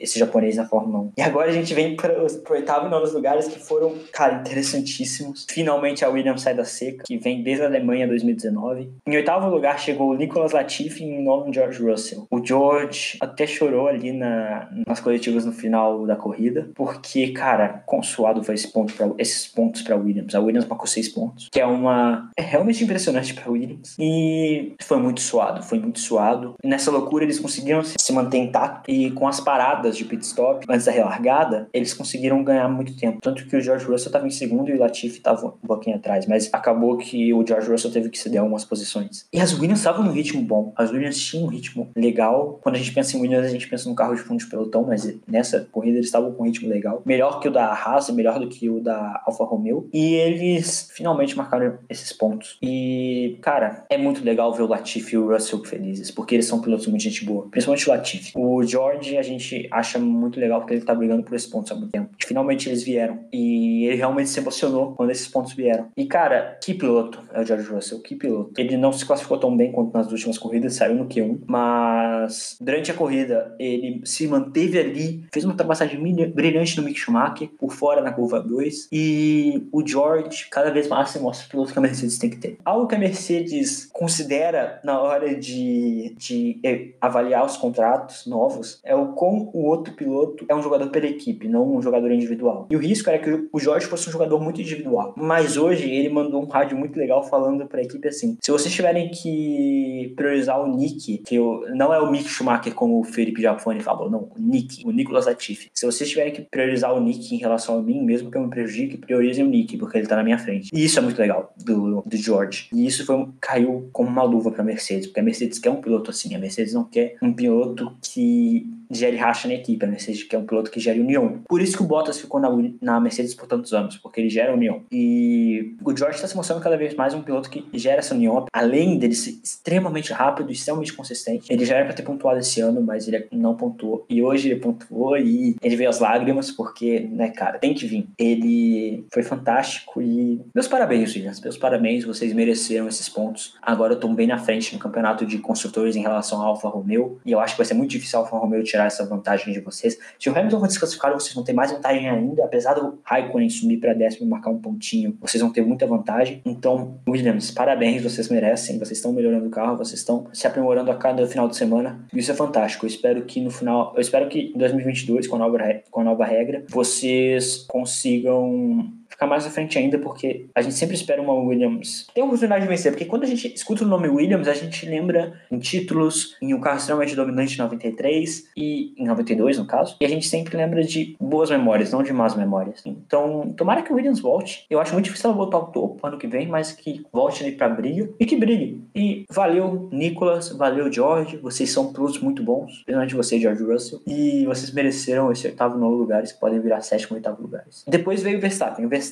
esse japonês na Fórmula 1. E agora a gente vem para o oitavo e nono lugares que foram, cara, interessantíssimos. Finalmente a Williams sai da seca, que vem desde a Alemanha 2019. Em oitavo lugar chegou o Nicolas Latifi em nono George Russell. O George até chorou ali na, nas coletivas no final da corrida, porque, cara, consuado foi esse ponto pra, esses pontos para Williams. A Williams marcou seis pontos, que é uma é realmente impressionante para Williams. E foi muito suado, foi muito suado. Nessa loucura eles conseguiram se manter intacto e com as paradas de pit stop antes da relargada, eles conseguiram ganhar muito tempo. Tanto que o George Russell estava em segundo e o Latifi estava um pouquinho atrás, mas acabou que o George Russell teve que ceder algumas posições. E as Williams estavam no ritmo bom. As Williams tinham um ritmo legal. Quando a gente pensa em Williams, a gente pensa no carro de fundo de pelotão, mas nessa corrida eles estavam com um ritmo legal. Melhor que o da Haas, melhor do que o da Alfa Romeo. E eles finalmente marcaram esses pontos. E, cara, é muito legal ver o Latifi e o Russell felizes, porque eles são pilotos muito gente boa. Principalmente o Latifi. O George a gente acha muito legal porque ele tá brigando por esses pontos há muito tempo. Finalmente eles vieram. E ele realmente se emocionou quando esses pontos vieram. E, cara, que piloto é o George Russell, que piloto. Ele não se classificou tão bem quanto nas últimas corridas, saiu no Q1, mas durante a corrida ele se manteve ali, fez uma ultrapassagem brilhante no Mick Schumacher, por fora na curva 2, e o George cada vez mais se mostra o piloto que a Mercedes tem que ter. Algo que a Mercedes considera na hora de, de avaliar os contratos novos é o como o outro piloto é um jogador pela equipe, não um jogador individual. E o risco era que o George fosse um jogador muito individual. Mas hoje ele mandou um rádio muito legal falando para a equipe assim: se vocês tiverem que priorizar o Nick, que eu, não é o Mick Schumacher como o Felipe Jafone falou, não, o Nick, o Nicolas Latifi. Se vocês tiverem que priorizar o Nick em relação a mim, mesmo que eu me prejudique, priorizem o Nick, porque ele tá na minha frente. E isso é muito legal do, do George. E isso foi, caiu como uma luva pra Mercedes, porque a Mercedes quer um piloto assim, a Mercedes não quer um piloto que gere racha na equipe, a Mercedes quer um piloto que gere união. Por isso que o Bottas ficou na, na Mercedes por tantos anos, porque ele gera união. E o George está se mostrando cada vez mais um piloto que gera essa união, além dele ser extremamente rápido extremamente consistente. Ele já era para ter pontuado esse ano, mas ele não pontuou. E hoje ele pontuou e ele veio as lágrimas, porque, né, cara, tem que vir. Ele foi fantástico e meus parabéns, Williams. Meus parabéns, vocês mereceram esses pontos. Agora eu tô bem na frente no campeonato de construtores em relação à Alfa Romeo. E eu acho que vai ser muito difícil a Alfa Romeo tirar essa vantagem de vocês. Se o Hamilton for desclassificado, vocês vão ter mais vantagem ainda. Apesar do Raikkonen sumir para décimo e marcar um pontinho, vocês vão ter muita vantagem. Então, Williams, parabéns, vocês merecem. Vocês estão melhorando o carro, vocês estão se aprimorando a cada final de semana. Isso é fantástico. Eu espero que no final, eu espero que em 2022, com a nova, com a nova regra, vocês consigam ficar mais à frente ainda, porque a gente sempre espera uma Williams ter a oportunidade de vencer, porque quando a gente escuta o nome Williams, a gente lembra em títulos, em um carro extremamente dominante em 93 e em 92, no caso, e a gente sempre lembra de boas memórias, não de más memórias. Então, tomara que o Williams volte. Eu acho muito difícil ela voltar ao topo ano que vem, mas que volte ali pra briga e que brigue. E valeu, Nicolas, valeu, George, vocês são pilotos muito bons, principalmente você, George Russell, e vocês mereceram esse oitavo, nono lugares, que podem virar sétimo, oitavo lugares. Depois veio o Verstappen. O Verstappen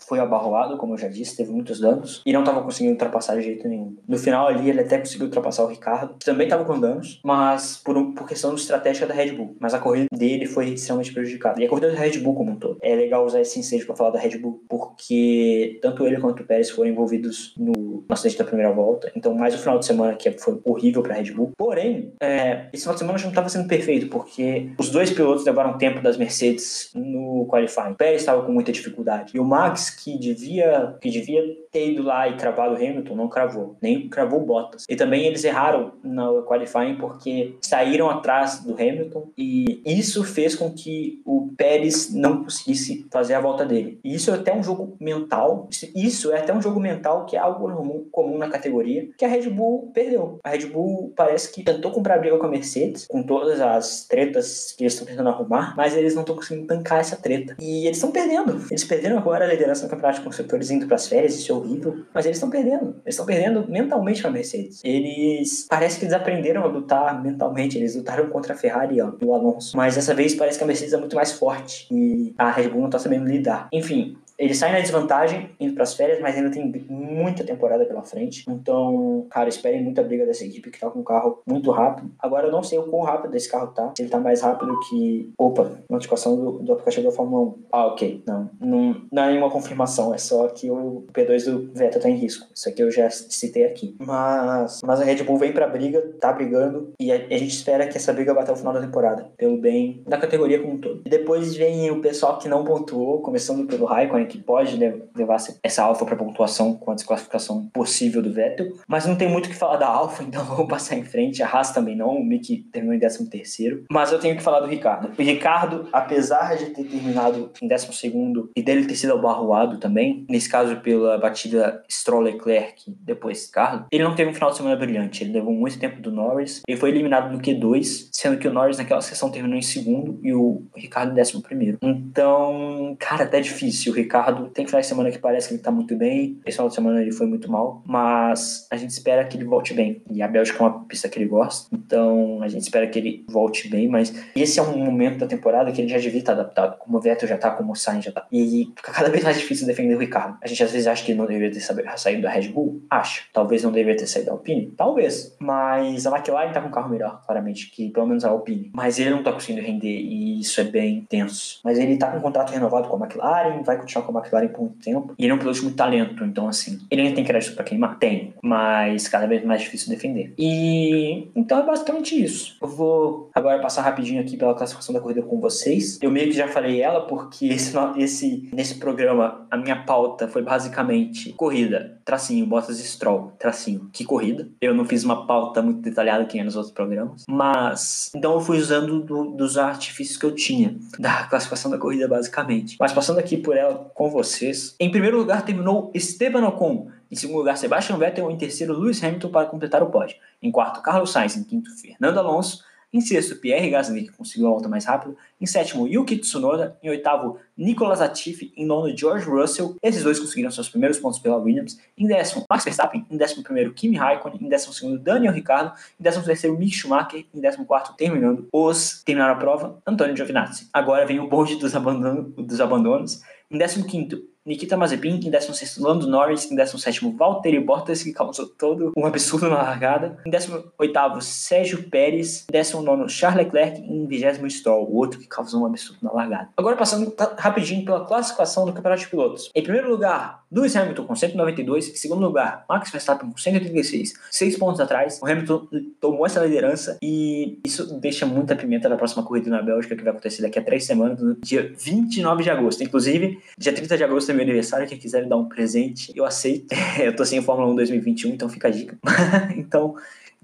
foi abarroado, como eu já disse, teve muitos danos e não estava conseguindo ultrapassar de jeito nenhum. No final ali, ele até conseguiu ultrapassar o Ricardo, que também estava com danos, mas por, um, por questão de estratégia da Red Bull. Mas a corrida dele foi extremamente prejudicada. E a corrida da Red Bull como um todo. É legal usar esse ensejo para falar da Red Bull, porque tanto ele quanto o Pérez foram envolvidos no, acidente da primeira volta. Então, mais o final de semana que foi horrível para a Red Bull. Porém, é, esse final de semana já não estava sendo perfeito, porque os dois pilotos levaram tempo das Mercedes no qualifying. O Pérez estava com muita dificuldade. E o Max, que devia, que devia ter ido lá e cravado o Hamilton, não cravou. Nem cravou Bottas. E também eles erraram no qualifying porque saíram atrás do Hamilton e isso fez com que o Pérez não conseguisse fazer a volta dele. E isso é até um jogo mental. Isso é até um jogo mental que é algo comum na categoria, que a Red Bull perdeu. A Red Bull parece que tentou comprar briga com a Mercedes, com todas as tretas que eles estão tentando arrumar, mas eles não estão conseguindo tancar essa treta. E eles estão perdendo. Eles perderam agora a liderança no campeonato de construtores indo para as férias, isso é horrível, mas eles estão perdendo. Eles estão perdendo mentalmente com a Mercedes. Eles parece que eles aprenderam a lutar mentalmente, eles lutaram contra a Ferrari e o Alonso, mas dessa vez parece que a Mercedes é muito mais forte e a Red Bull não está sabendo lidar. Enfim, ele sai na desvantagem indo para as férias, mas ainda tem muita temporada pela frente. Então, cara, esperem muita briga dessa equipe que tá com um carro muito rápido. Agora eu não sei o quão rápido esse carro tá. Se ele tá mais rápido que. Opa, notificação do, do aplicativo da Fórmula 1. Ah, ok. Não, não, não é nenhuma confirmação, é só que o P2 do Vettel tá em risco. Isso aqui eu já citei aqui. Mas, mas a Red Bull vem pra briga, tá brigando, e a, a gente espera que essa briga vá até o final da temporada, pelo bem da categoria como um todo. E depois vem o pessoal que não pontuou, começando pelo Raikkonen que pode levar essa alfa para pontuação com a desclassificação possível do Vettel, mas não tem muito o que falar da alfa, então vamos passar em frente. A Haas também não, o Mick terminou em 13 terceiro, mas eu tenho que falar do Ricardo. O Ricardo, apesar de ter terminado em 12 segundo e dele ter sido abarroado também, nesse caso pela batida Stroll-Leclerc depois Ricardo, ele não teve um final de semana brilhante, ele levou muito tempo do Norris, ele foi eliminado no Q2, sendo que o Norris naquela sessão terminou em segundo e o Ricardo em décimo primeiro. Então, cara, até difícil. O Ricardo tem final de semana que parece que ele tá muito bem. Esse final de semana ele foi muito mal. Mas a gente espera que ele volte bem. E a Bélgica é uma pista que ele gosta. Então a gente espera que ele volte bem. Mas esse é um momento da temporada que ele já devia estar adaptado. Como o Vettel já tá, como o Sainz já tá. E fica cada vez mais difícil defender o Ricardo. A gente às vezes acha que ele não deveria ter saído da Red Bull. Acha. Talvez não deveria ter saído da Alpine. Talvez. Mas a McLaren tá com um carro melhor, claramente, que pelo menos a Alpine. Mas ele não tá conseguindo render. E isso é bem tenso. Mas ele tá com um contrato renovado com a McLaren. Vai continuar com a McLaren por muito tempo. E ele é um piloto de muito talento, então assim, ele ainda tem crédito para queimar? Tem, mas cada vez mais difícil defender. E então é basicamente isso. Eu vou agora passar rapidinho aqui pela classificação da corrida com vocês. Eu meio que já falei ela porque esse, esse nesse programa a minha pauta foi basicamente corrida, tracinho, Bottas e Stroll, tracinho. Que corrida? Eu não fiz uma pauta muito detalhada que nos outros programas, mas então eu fui usando do, dos artifícios que eu tinha da classificação da corrida basicamente. Mas passando aqui por ela com vocês, em primeiro lugar terminou Esteban Ocon. Em segundo lugar, Sebastian Vettel. Em terceiro, Lewis Hamilton para completar o pódio. Em quarto, Carlos Sainz. Em quinto, Fernando Alonso. Em sexto, Pierre Gasly, que conseguiu a volta mais rápido. Em sétimo, Yuki Tsunoda. Em oitavo, Nicolas Latifi. Em nono, George Russell. Esses dois conseguiram seus primeiros pontos pela Williams. Em décimo, Max Verstappen. Em décimo primeiro, Kimi Raikkonen. Em décimo segundo, Daniel Ricciardo. Em décimo terceiro, Mick Schumacher. Em décimo quarto, terminando os terminaram a prova, Antônio Giovinazzi. Agora vem o bonde dos, abandono, dos abandonos. Em décimo quinto, Nikita Mazepin, em 16 Lando Norris, em 17 Valtteri Bottas, que causou todo um absurdo na largada, em 18 Sérgio Pérez, em 19 Charles Leclerc, em 20 Stroll, o outro que causou um absurdo na largada. Agora passando rapidinho pela classificação do Campeonato de Pilotos. Em primeiro lugar, Lewis Hamilton com 192, em segundo lugar, Max Verstappen com 136, seis pontos atrás. O Hamilton tomou essa liderança e isso deixa muita pimenta na próxima corrida na Bélgica, que vai acontecer daqui a três semanas, no dia 29 de agosto. Inclusive, dia 30 de agosto é meu aniversário, quem quiser me dar um presente, eu aceito. eu tô sem Fórmula 1 2021, então fica a dica. então,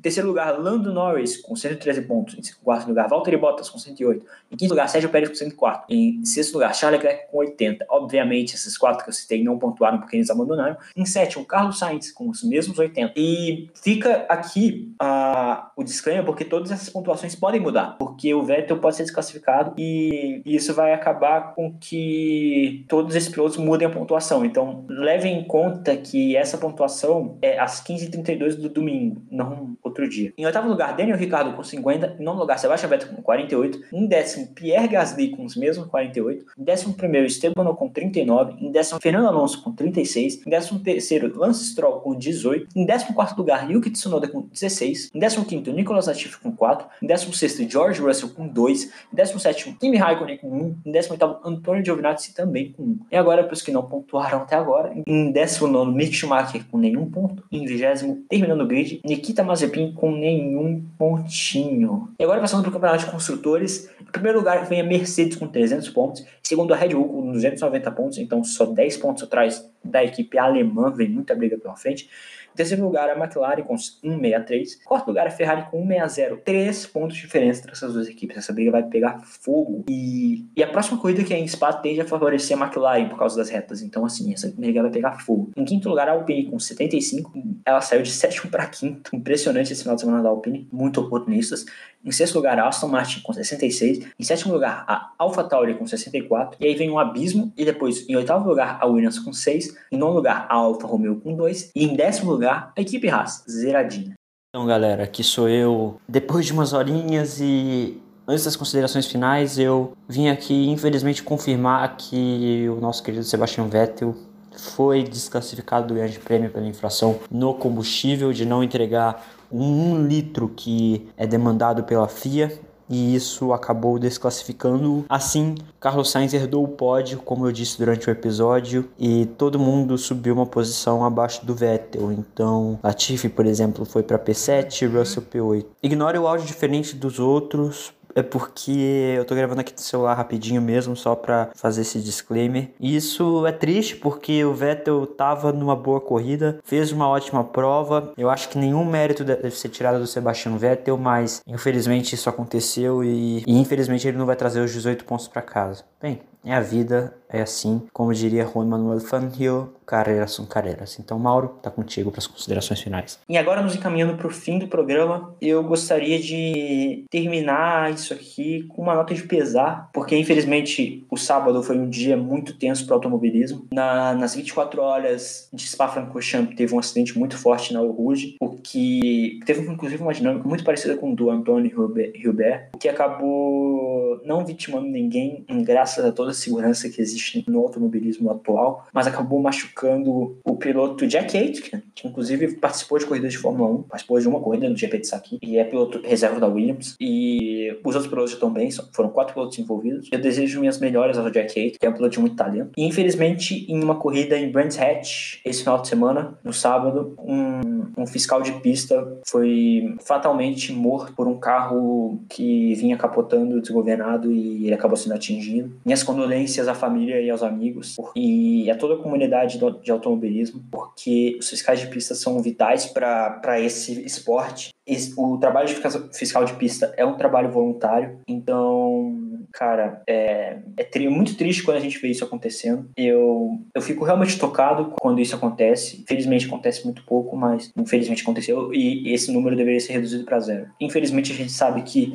Em terceiro lugar, Lando Norris com 113 pontos. Em quarto lugar, Valtteri Bottas com 108. Em quinto lugar, Sérgio Pérez com 104. Em sexto lugar, Charles Leclerc com 80. Obviamente, esses quatro que eu citei não pontuaram porque eles abandonaram. Em sétimo, Carlos Sainz com os mesmos 80. E fica aqui uh, o disclaimer porque todas essas pontuações podem mudar. Porque o Vettel pode ser desclassificado e isso vai acabar com que todos esses pilotos mudem a pontuação. Então, levem em conta que essa pontuação é às 15h32 do domingo, não outro dia. Em oitavo lugar, Daniel Ricciardo com 50. Em nono lugar, Sebastian Vettel com 48. Em décimo, Pierre Gasly com os mesmos 48. Em décimo primeiro, Esteban com 39. Em décimo, Fernando Alonso com 36. Em décimo terceiro, Lance Stroll com 18. Em décimo quarto lugar, Yuki Tsunoda com 16. Em décimo quinto, Nicolas Latifi com 4. Em décimo sexto, George Russell com 2. Em décimo sétimo, Kimi Raikkonen com 1. Em décimo oitavo, Antônio Giovinazzi também com 1. E agora, para os que não pontuaram até agora, em décimo nono, Mick Schumacher com nenhum ponto. Em vigésimo, terminando o grid, Nikita Mazepin com nenhum pontinho. E agora passando para o campeonato de construtores, em primeiro lugar vem a Mercedes com 300 pontos, segundo a Red Bull com 290 pontos, então só 10 pontos atrás da equipe alemã, vem muita briga pela frente. Em terceiro lugar, a McLaren com 1,63. Em quarto lugar, a Ferrari com 1,60. Três pontos de diferença entre essas duas equipes. Essa briga vai pegar fogo. E, e a próxima corrida que é em Spa tende a favorecer a McLaren por causa das retas. Então, assim, essa briga vai pegar fogo. Em quinto lugar, a Alpine com 75. Ela saiu de sétimo para quinto. Impressionante esse final de semana da Alpine. Muito oportunistas. Em sexto lugar, a Aston Martin com 66. Em sétimo lugar, a AlphaTauri com 64. E aí vem um abismo. E depois, em oitavo lugar, a Williams com 6. Em nono lugar, a Alfa Romeo com 2. E em décimo lugar, a equipe Haas, zeradinha. Então, galera, aqui sou eu. Depois de umas horinhas e antes das considerações finais, eu vim aqui, infelizmente, confirmar que o nosso querido Sebastian Vettel foi desclassificado do Grande Prêmio pela infração no combustível, de não entregar um litro que é demandado pela FIA e isso acabou desclassificando. Assim, Carlos Sainz herdou o pódio, como eu disse durante o episódio, e todo mundo subiu uma posição abaixo do Vettel. Então, Latifi, por exemplo, foi para P7, Russell P8. Ignore o áudio diferente dos outros, é porque eu tô gravando aqui do celular rapidinho mesmo, só para fazer esse disclaimer. E isso é triste porque o Vettel tava numa boa corrida, fez uma ótima prova. Eu acho que nenhum mérito deve ser tirado do Sebastian Vettel, mas infelizmente isso aconteceu e, e infelizmente ele não vai trazer os 18 pontos para casa. Bem, é a vida, é assim. Como diria Juan Manuel Fangio, carreiras são carreiras. Então, Mauro, tá contigo para as considerações finais. E agora, nos encaminhando para o fim do programa, eu gostaria de terminar isso aqui com uma nota de pesar, porque infelizmente o sábado foi um dia muito tenso para o automobilismo. Na, nas 24 horas de Spa-Francorchamps teve um acidente muito forte na Rouge, o que teve inclusive uma dinâmica muito parecida com o do Antônio Hilbert, o que acabou não vitimando ninguém, graças a toda a segurança que existe no automobilismo atual, mas acabou machucando o piloto Jack Aitken, que inclusive participou de corridas de Fórmula 1, participou de uma corrida no GP de Saki, e é piloto reserva da Williams, e os outros pilotos bem, foram quatro pilotos envolvidos. Eu desejo minhas melhores ao Jack Aitken, que é um piloto de muito talento. E infelizmente, em uma corrida em Brands Hatch, esse final de semana, no sábado, um, um fiscal de pista foi fatalmente morto por um carro que vinha capotando desgovernado e ele acabou sendo atingido. Minhas condolências à família e aos amigos e a toda a comunidade de automobilismo, porque os fiscais de pista são vitais para esse esporte. O trabalho de fiscal de pista é um trabalho voluntário, então cara, é, é tri muito triste quando a gente vê isso acontecendo. Eu, eu fico realmente tocado quando isso acontece. Infelizmente acontece muito pouco, mas infelizmente aconteceu e esse número deveria ser reduzido para zero. Infelizmente a gente sabe que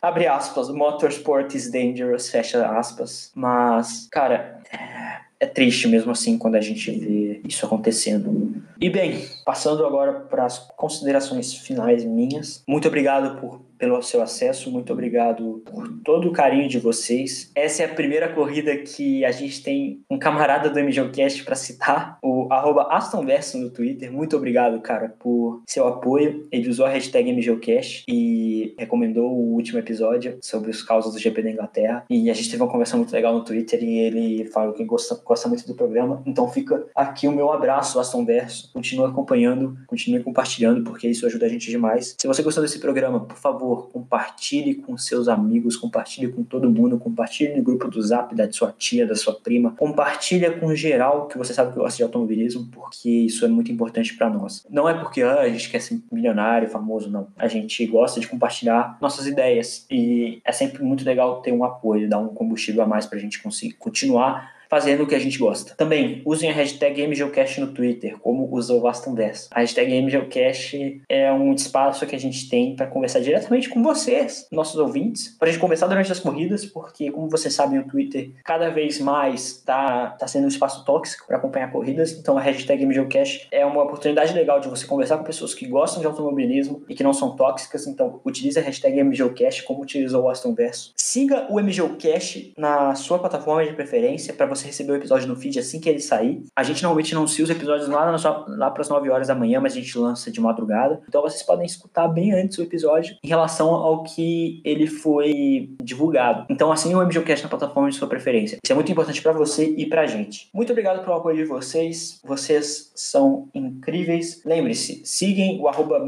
abre aspas, motorsport is dangerous, fecha aspas. Mas, cara, é, é triste mesmo assim quando a gente vê isso acontecendo. E bem, passando agora para as considerações finais minhas. Muito obrigado por pelo seu acesso, muito obrigado por todo o carinho de vocês. Essa é a primeira corrida que a gente tem um camarada do MGOcast para citar, o AstonVerso no Twitter. Muito obrigado, cara, por seu apoio. Ele usou a hashtag MGOcast e recomendou o último episódio sobre os causos do GP da Inglaterra. E a gente teve uma conversa muito legal no Twitter e ele falou que gosta, gosta muito do programa. Então fica aqui o meu abraço, Aston Verso. Continue acompanhando, continue compartilhando, porque isso ajuda a gente demais. Se você gostou desse programa, por favor, compartilhe com seus amigos, compartilhe com todo mundo, compartilhe no grupo do Zap da sua tia, da sua prima, compartilha com geral que você sabe que gosta de automobilismo, porque isso é muito importante para nós. Não é porque ah, a gente quer ser milionário, famoso, não. A gente gosta de compartilhar nossas ideias e é sempre muito legal ter um apoio, dar um combustível a mais para a gente conseguir continuar fazendo o que a gente gosta. Também usem a hashtag MGOcast no Twitter, como usou o Aston Verso. A hashtag MGOcast é um espaço que a gente tem para conversar diretamente com vocês, nossos ouvintes, para a gente conversar durante as corridas, porque, como vocês sabem, o Twitter cada vez mais está tá sendo um espaço tóxico para acompanhar corridas, então a hashtag MGOcast é uma oportunidade legal de você conversar com pessoas que gostam de automobilismo e que não são tóxicas, então utilize a hashtag MGOcast como utilizou o Aston Verso. Siga o MGOcast na sua plataforma de preferência para você receber o episódio no feed assim que ele sair. A gente normalmente anuncia os episódios lá, na, lá para as 9 horas da manhã, mas a gente lança de madrugada. Então vocês podem escutar bem antes o episódio em relação ao que ele foi divulgado. Então assine o MGCast na plataforma de sua preferência. Isso é muito importante para você e pra gente. Muito obrigado pelo apoio de vocês. Vocês são incríveis. Lembre-se, sigam o arroba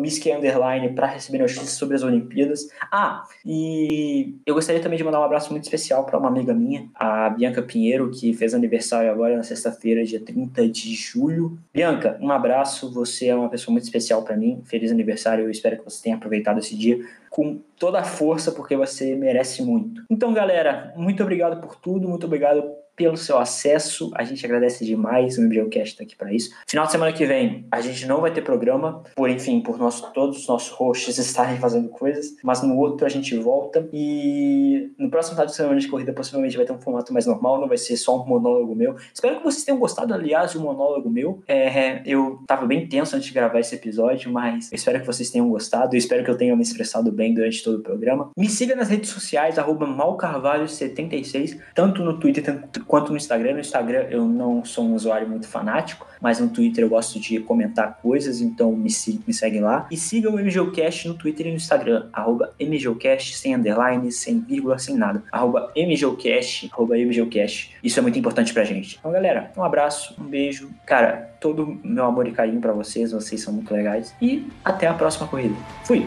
para receber notícias sobre as Olimpíadas. Ah, e eu gostaria também de mandar um abraço muito especial para uma amiga minha, a Bianca Pinheiro, que fez aniversário agora na sexta-feira, dia 30 de julho. Bianca, um abraço. Você é uma pessoa muito especial para mim. Feliz aniversário. Eu espero que você tenha aproveitado esse dia com toda a força, porque você merece muito. Então, galera, muito obrigado por tudo. Muito obrigado pelo seu acesso. A gente agradece demais. O MBLcast está aqui para isso. Final de semana que vem, a gente não vai ter programa, por enfim, por nosso, todos os nossos hosts estarem fazendo coisas, mas no outro a gente volta. E no próximo final de semana de corrida, possivelmente vai ter um formato mais normal, não vai ser só um monólogo meu. Espero que vocês tenham gostado, aliás, de um monólogo meu. É, eu tava bem tenso antes de gravar esse episódio, mas espero que vocês tenham gostado. Eu espero que eu tenha me expressado bem durante todo o programa. Me siga nas redes sociais, arroba malcarvalho76, tanto no Twitter quanto no Instagram. No Instagram eu não sou um usuário muito fanático, mas no Twitter eu gosto de comentar coisas, então me, me segue lá. E siga o MGOcast no Twitter e no Instagram, arroba MGOcast, sem underline, sem vírgula, sem nada. Arroba MGOcast, arroba MGOcast. Isso é muito importante pra gente. Então, galera, um abraço, um beijo. Cara, todo meu amor e carinho para vocês, vocês são muito legais. E até a próxima corrida. Fui!